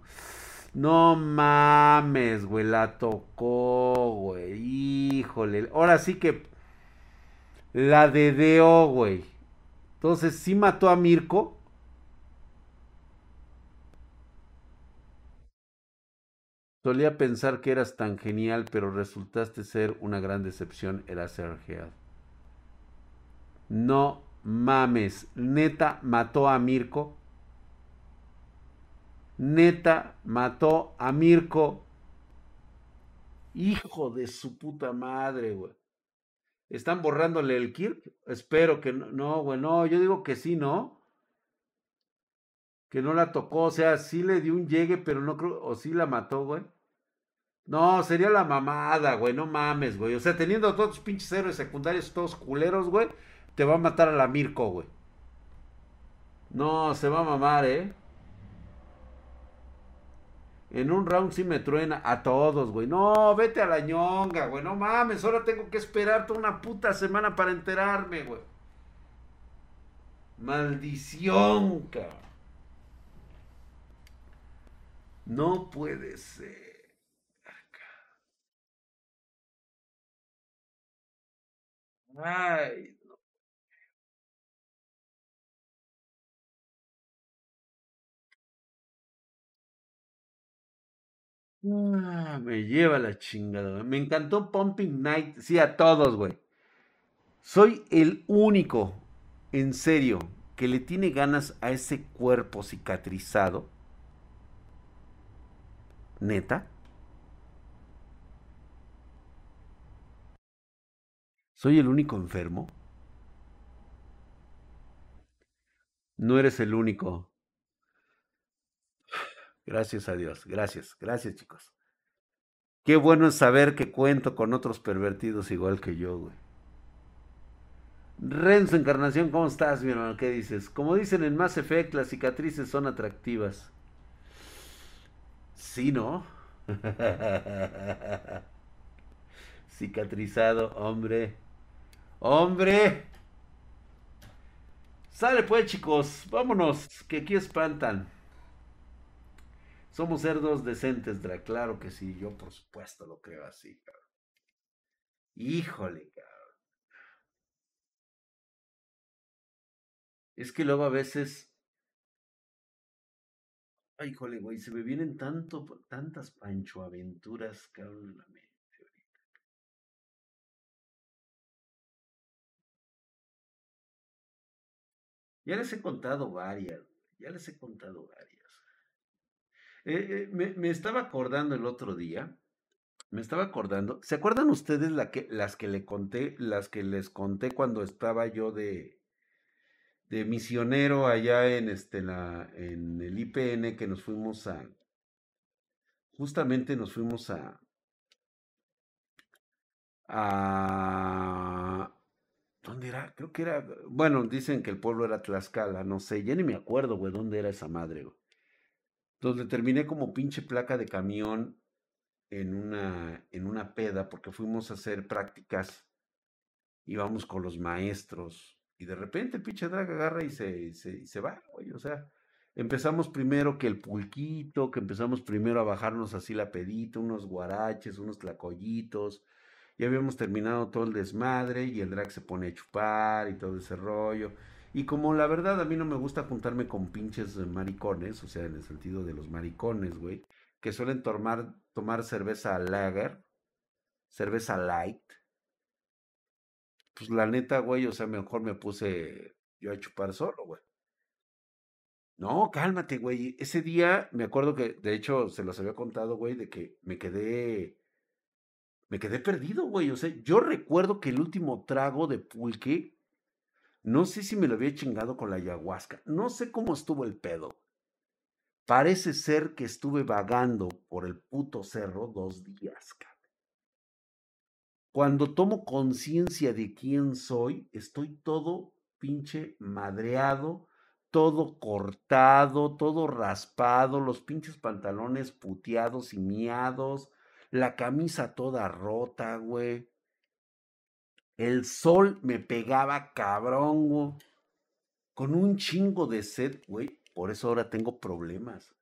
Speaker 1: No mames, güey, la tocó, güey. Híjole. Ahora sí que la dedeó, güey. Entonces, sí mató a Mirko. Solía pensar que eras tan genial, pero resultaste ser una gran decepción, era Sergio. No mames, neta mató a Mirko. Neta mató a Mirko. Hijo de su puta madre, güey. ¿Están borrándole el Kirk? Espero que no, no, güey, no, yo digo que sí, ¿no? Que no la tocó, o sea, sí le dio un llegue, pero no creo, o sí la mató, güey. No, sería la mamada, güey, no mames, güey. O sea, teniendo todos tus pinches héroes secundarios todos culeros, güey, te va a matar a la Mirko, güey. No, se va a mamar, ¿eh? En un round sí me truena a todos, güey. No, vete a la ñonga, güey. No mames, ahora tengo que esperarte una puta semana para enterarme, güey. Maldición, cabrón. No puede ser. Ay, Ah, me lleva la chingada. Me encantó Pumping Night. Sí, a todos, güey. Soy el único, en serio, que le tiene ganas a ese cuerpo cicatrizado. Neta. ¿Soy el único enfermo? No eres el único. Gracias a Dios. Gracias. Gracias, chicos. Qué bueno es saber que cuento con otros pervertidos igual que yo, güey. Renzo Encarnación, ¿cómo estás, mi hermano? ¿Qué dices? Como dicen en Mass Effect, las cicatrices son atractivas. Sí, ¿no? (laughs) Cicatrizado, hombre. ¡Hombre! Sale pues, chicos. Vámonos, que aquí espantan. Somos cerdos decentes, Dra. Claro que sí, yo por supuesto lo creo así, cabrón. Híjole, cabrón. Es que luego a veces. Ay, híjole, güey, se me vienen tanto, tantas panchoaventuras, cabrón, en la mente. Ya les he contado varias, ya les he contado varias. Eh, eh, me, estaba acordando el otro día, me estaba acordando, ¿se acuerdan ustedes que, las que le conté, las que les conté cuando estaba yo de, de misionero allá en, este, la, en el IPN que nos fuimos a, justamente nos fuimos a, a, ¿dónde era? Creo que era, bueno, dicen que el pueblo era Tlaxcala, no sé, ya ni me acuerdo, güey, dónde era esa madre, güey donde terminé como pinche placa de camión en una, en una peda porque fuimos a hacer prácticas, íbamos con los maestros y de repente el pinche drag agarra y se, se, se va, güey, o sea, empezamos primero que el pulquito, que empezamos primero a bajarnos así la pedita, unos guaraches, unos tlacoyitos, ya habíamos terminado todo el desmadre y el drag se pone a chupar y todo ese rollo. Y como la verdad a mí no me gusta juntarme con pinches maricones, o sea, en el sentido de los maricones, güey, que suelen tomar, tomar cerveza lager, cerveza light. Pues la neta, güey, o sea, mejor me puse yo a chupar solo, güey. No, cálmate, güey. Ese día me acuerdo que, de hecho, se los había contado, güey, de que me quedé, me quedé perdido, güey. O sea, yo recuerdo que el último trago de pulque no sé si me lo había chingado con la ayahuasca. No sé cómo estuvo el pedo. Parece ser que estuve vagando por el puto cerro dos días. Cuando tomo conciencia de quién soy, estoy todo pinche madreado, todo cortado, todo raspado, los pinches pantalones puteados y miados, la camisa toda rota, güey. El sol me pegaba cabrón, güey. Con un chingo de sed, güey. Por eso ahora tengo problemas.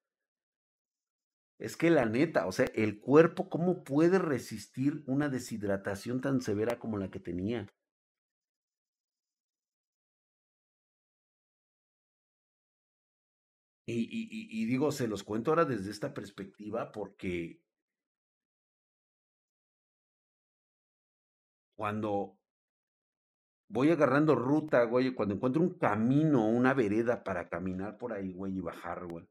Speaker 1: Es que la neta, o sea, el cuerpo, ¿cómo puede resistir una deshidratación tan severa como la que tenía? Y, y, y, digo, se los cuento ahora desde esta perspectiva porque cuando voy agarrando ruta, güey, cuando encuentro un camino, una vereda para caminar por ahí, güey, y bajar, güey.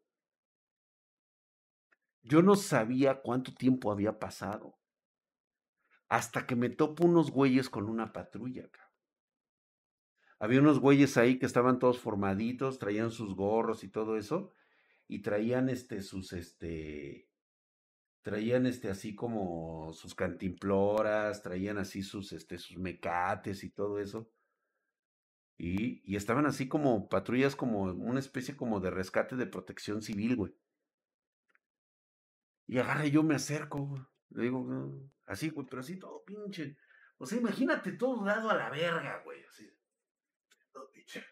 Speaker 1: Yo no sabía cuánto tiempo había pasado. Hasta que me topo unos güeyes con una patrulla, cabrón. Había unos güeyes ahí que estaban todos formaditos, traían sus gorros y todo eso, y traían este, sus, este, traían este así como sus cantimploras, traían así sus, este, sus mecates y todo eso. Y, y estaban así como patrullas, como una especie como de rescate de protección civil, güey. Y agarra yo me acerco, güey. Le digo, así, güey, pero así todo pinche. O sea, imagínate todo dado a la verga, güey. Así. Todo pinche.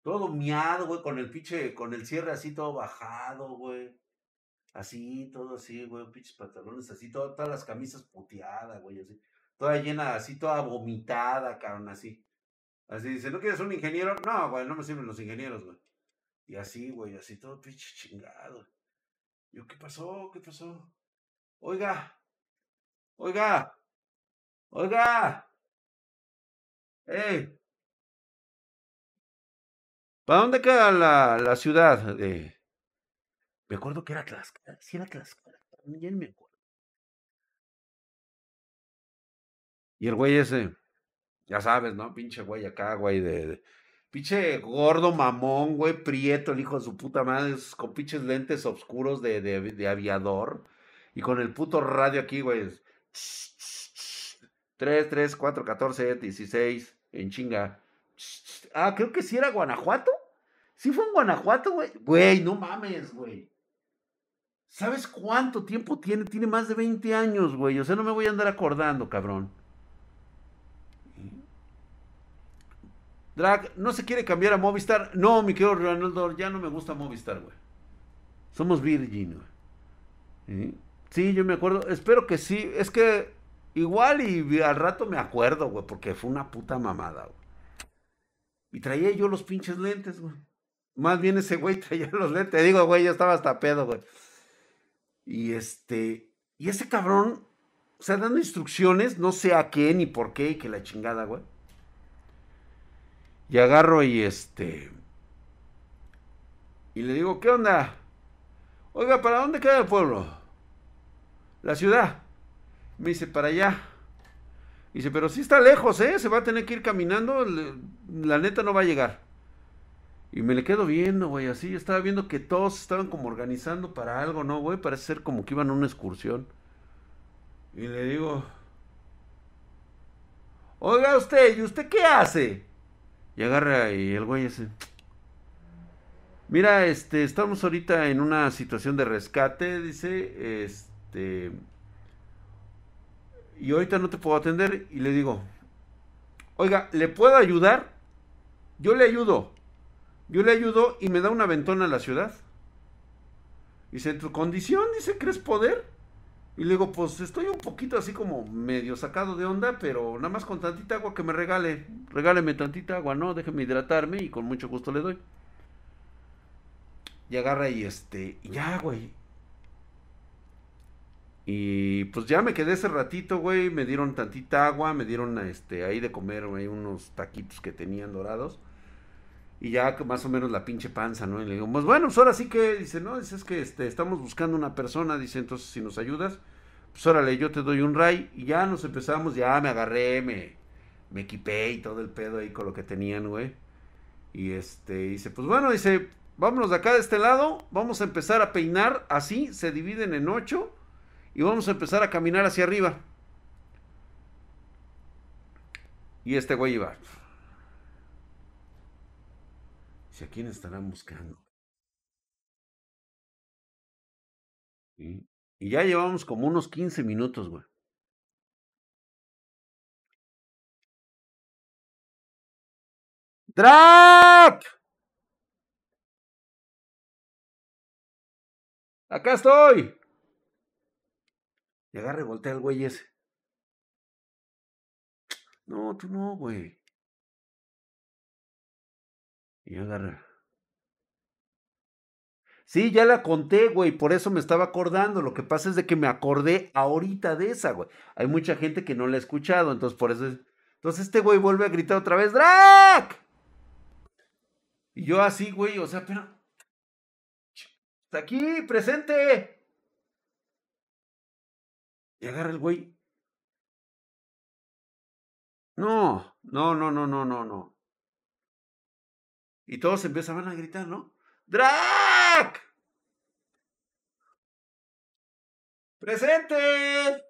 Speaker 1: Todo miado, güey, con el pinche, con el cierre así todo bajado, güey. Así, todo así, güey, pinches pantalones así, todas las camisas puteadas, güey, así. Toda llena, así, toda vomitada, cabrón, así. Así dice, ¿no quieres un ingeniero? No, güey, no me sirven los ingenieros, güey. Y así, güey, así todo pinche chingado. Yo, ¿qué pasó? ¿Qué pasó? Oiga, oiga, oiga. ¡Ey! ¿Para dónde queda la, la ciudad? de me acuerdo que era Tlaxcala. Sí, era Tlaxcala. También me acuerdo. Y el güey ese, ya sabes, ¿no? Pinche güey acá, güey, de, pinche gordo mamón, güey, prieto, el hijo de su puta madre, con pinches lentes oscuros de, de, de aviador. Y con el puto radio aquí, güey. 3, 3, 4, 14, 16, en chinga. Ah, creo que sí era Guanajuato. Sí fue en Guanajuato, güey. Güey, no mames, güey. ¿Sabes cuánto tiempo tiene? Tiene más de 20 años, güey. O sea, no me voy a andar acordando, cabrón. Drag, ¿no se quiere cambiar a Movistar? No, mi querido Ronaldo, ya no me gusta Movistar, güey. Somos Virgin, güey. ¿Sí? yo me acuerdo. Espero que sí. Es que igual y al rato me acuerdo, güey, porque fue una puta mamada, güey. Y traía yo los pinches lentes, güey. Más bien ese güey (laughs) traía los lentes. Te digo, güey, yo estaba hasta pedo, güey. Y este, y ese cabrón, o sea, dando instrucciones, no sé a qué ni por qué, y que la chingada, güey. Y agarro y este, y le digo, ¿qué onda? Oiga, ¿para dónde queda el pueblo? La ciudad. Me dice, para allá. Dice, pero sí está lejos, ¿eh? Se va a tener que ir caminando. La neta no va a llegar. Y me le quedo viendo, güey, así. Estaba viendo que todos estaban como organizando para algo, ¿no, güey? Parece ser como que iban a una excursión. Y le digo, oiga usted, ¿y usted qué hace? Y agarra y el güey ese. Mira, este, estamos ahorita en una situación de rescate, dice, este, y ahorita no te puedo atender. Y le digo, oiga, ¿le puedo ayudar? Yo le ayudo. Yo le ayudo y me da una ventona a la ciudad. Dice, tu condición, dice, ¿crees poder? Y le digo, pues estoy un poquito así como medio sacado de onda, pero nada más con tantita agua que me regale. Regáleme tantita agua, ¿no? Déjeme hidratarme y con mucho gusto le doy. Y agarra y este, y ya, güey. Y pues ya me quedé ese ratito, güey. Me dieron tantita agua, me dieron este, ahí de comer, güey, unos taquitos que tenían dorados. Y ya más o menos la pinche panza, ¿no? Y le digo, pues bueno, pues ahora sí que, dice, no, dice, es que este, estamos buscando una persona, dice, entonces si nos ayudas, pues órale, yo te doy un ray. Y ya nos empezamos, ya me agarré, me, me equipé y todo el pedo ahí con lo que tenían, güey. Y este, dice, pues bueno, dice, vámonos de acá de este lado, vamos a empezar a peinar así, se dividen en ocho, y vamos a empezar a caminar hacia arriba. Y este güey iba. ¿A quién estarán buscando? Y ya llevamos como unos 15 minutos, güey. ¡Drac! Acá estoy. Y agarre y voltea el güey ese. No, tú no, güey. Y agarra. Sí, ya la conté, güey, por eso me estaba acordando. Lo que pasa es de que me acordé ahorita de esa, güey. Hay mucha gente que no la ha escuchado, entonces por eso es... Entonces este güey vuelve a gritar otra vez, ¡Drac! Y yo así, güey, o sea, pero... Está aquí, presente. Y agarra el güey. No, no, no, no, no, no, no. Y todos empezaban a gritar, ¿no? ¡Drac! ¡Presente!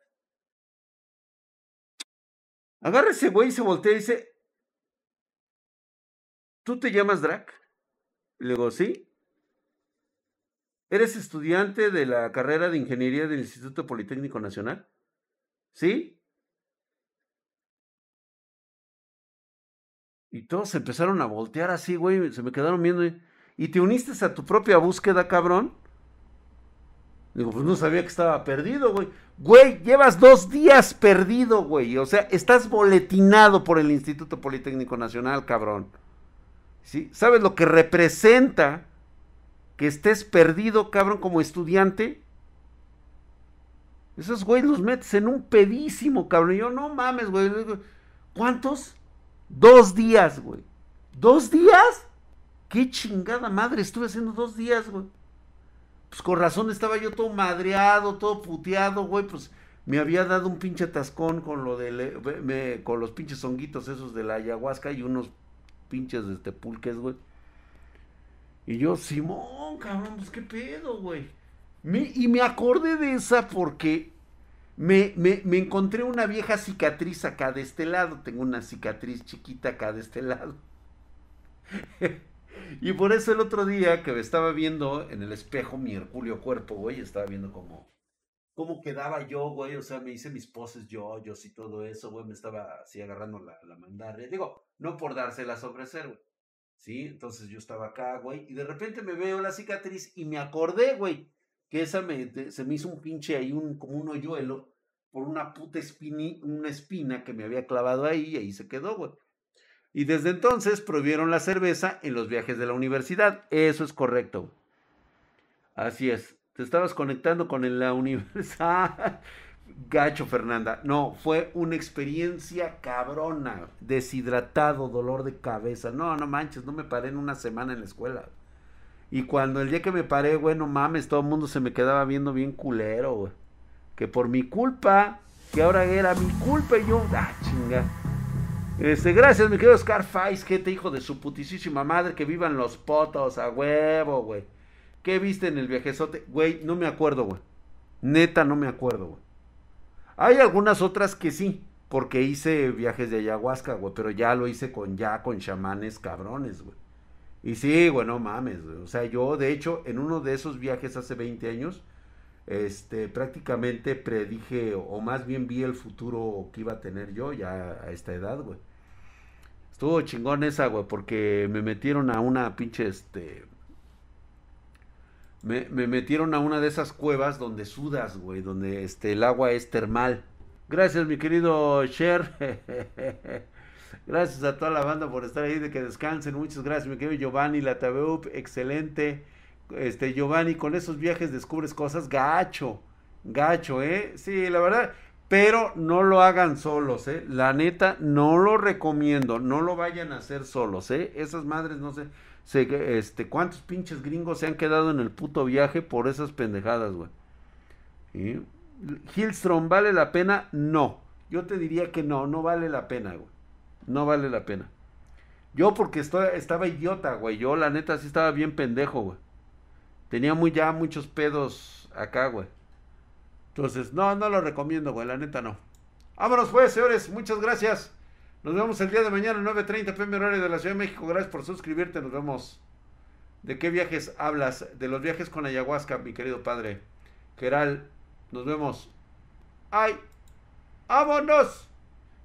Speaker 1: Agarra ese güey y se voltea y dice, ¿tú te llamas Drac? Y le digo, sí. ¿Eres estudiante de la carrera de ingeniería del Instituto Politécnico Nacional? ¿Sí? Y todos empezaron a voltear así, güey, se me quedaron viendo. ¿Y te uniste a tu propia búsqueda, cabrón? Digo, pues no sabía que estaba perdido, güey. Güey, llevas dos días perdido, güey. O sea, estás boletinado por el Instituto Politécnico Nacional, cabrón. ¿Sí? ¿Sabes lo que representa que estés perdido, cabrón, como estudiante? Esos güey los metes en un pedísimo, cabrón. Y yo, no mames, güey. ¿Cuántos? Dos días, güey. ¿Dos días? ¿Qué chingada madre estuve haciendo dos días, güey? Pues con razón estaba yo todo madreado, todo puteado, güey, pues me había dado un pinche tascón con lo de con los pinches honguitos esos de la ayahuasca y unos pinches este pulques, güey. Y yo, Simón, cabrón, pues qué pedo, güey. y me acordé de esa porque me, me, me, encontré una vieja cicatriz acá de este lado. Tengo una cicatriz chiquita acá de este lado. (laughs) Y por eso el otro día que me estaba viendo en el espejo mi Herculio cuerpo, güey, estaba viendo cómo, cómo quedaba yo, güey, o sea, me hice mis poses yo, yo sí todo eso, güey, me estaba así agarrando la, la mandarria. Digo, no por dárselas a ofrecer, güey. Sí, entonces yo estaba acá, güey, y de repente me veo la cicatriz y me acordé, güey, que esa me, se me hizo un pinche ahí, un, como un hoyuelo, por una puta espini, una espina que me había clavado ahí y ahí se quedó, güey. Y desde entonces prohibieron la cerveza en los viajes de la universidad. Eso es correcto. Así es. Te estabas conectando con la universidad. (laughs) Gacho, Fernanda. No, fue una experiencia cabrona. Deshidratado, dolor de cabeza. No, no manches, no me paré en una semana en la escuela. Y cuando el día que me paré, güey, mames, todo el mundo se me quedaba viendo bien culero, güey. Que por mi culpa, que ahora era mi culpa y yo, ah, chinga. Este, gracias, mi querido Scarface, gente, hijo de su putisísima madre, que vivan los potos, a huevo, güey. ¿Qué viste en el viajezote? Güey, no me acuerdo, güey. Neta, no me acuerdo, güey. Hay algunas otras que sí, porque hice viajes de ayahuasca, güey, pero ya lo hice con ya con chamanes cabrones, güey. Y sí, güey, no mames, güey. O sea, yo, de hecho, en uno de esos viajes hace 20 años, este, prácticamente predije, o más bien vi el futuro que iba a tener yo ya a esta edad, güey. Estuvo chingón esa, güey, porque me metieron a una pinche, este... Me, me metieron a una de esas cuevas donde sudas, güey, donde este, el agua es termal. Gracias, mi querido Cher. (laughs) gracias a toda la banda por estar ahí, de que descansen. Muchas gracias, mi querido Giovanni Lataveup, excelente este, Giovanni, con esos viajes descubres cosas gacho, gacho, ¿eh? Sí, la verdad, pero no lo hagan solos, ¿eh? La neta, no lo recomiendo, no lo vayan a hacer solos, ¿eh? Esas madres, no sé, sé este, cuántos pinches gringos se han quedado en el puto viaje por esas pendejadas, güey. Hillstrom, ¿vale la pena? No. Yo te diría que no, no vale la pena, güey. No vale la pena. Yo porque estaba idiota, güey. Yo la neta sí estaba bien pendejo, güey. Tenía muy, ya muchos pedos acá, güey. Entonces, no, no lo recomiendo, güey, la neta no. Vámonos pues, señores, muchas gracias. Nos vemos el día de mañana, 9.30 pm horario de la Ciudad de México. Gracias por suscribirte, nos vemos. ¿De qué viajes hablas? De los viajes con ayahuasca, mi querido padre. Geral, nos vemos. ¡Ay! ¡Vámonos!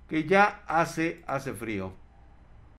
Speaker 1: Que ya hace, hace frío.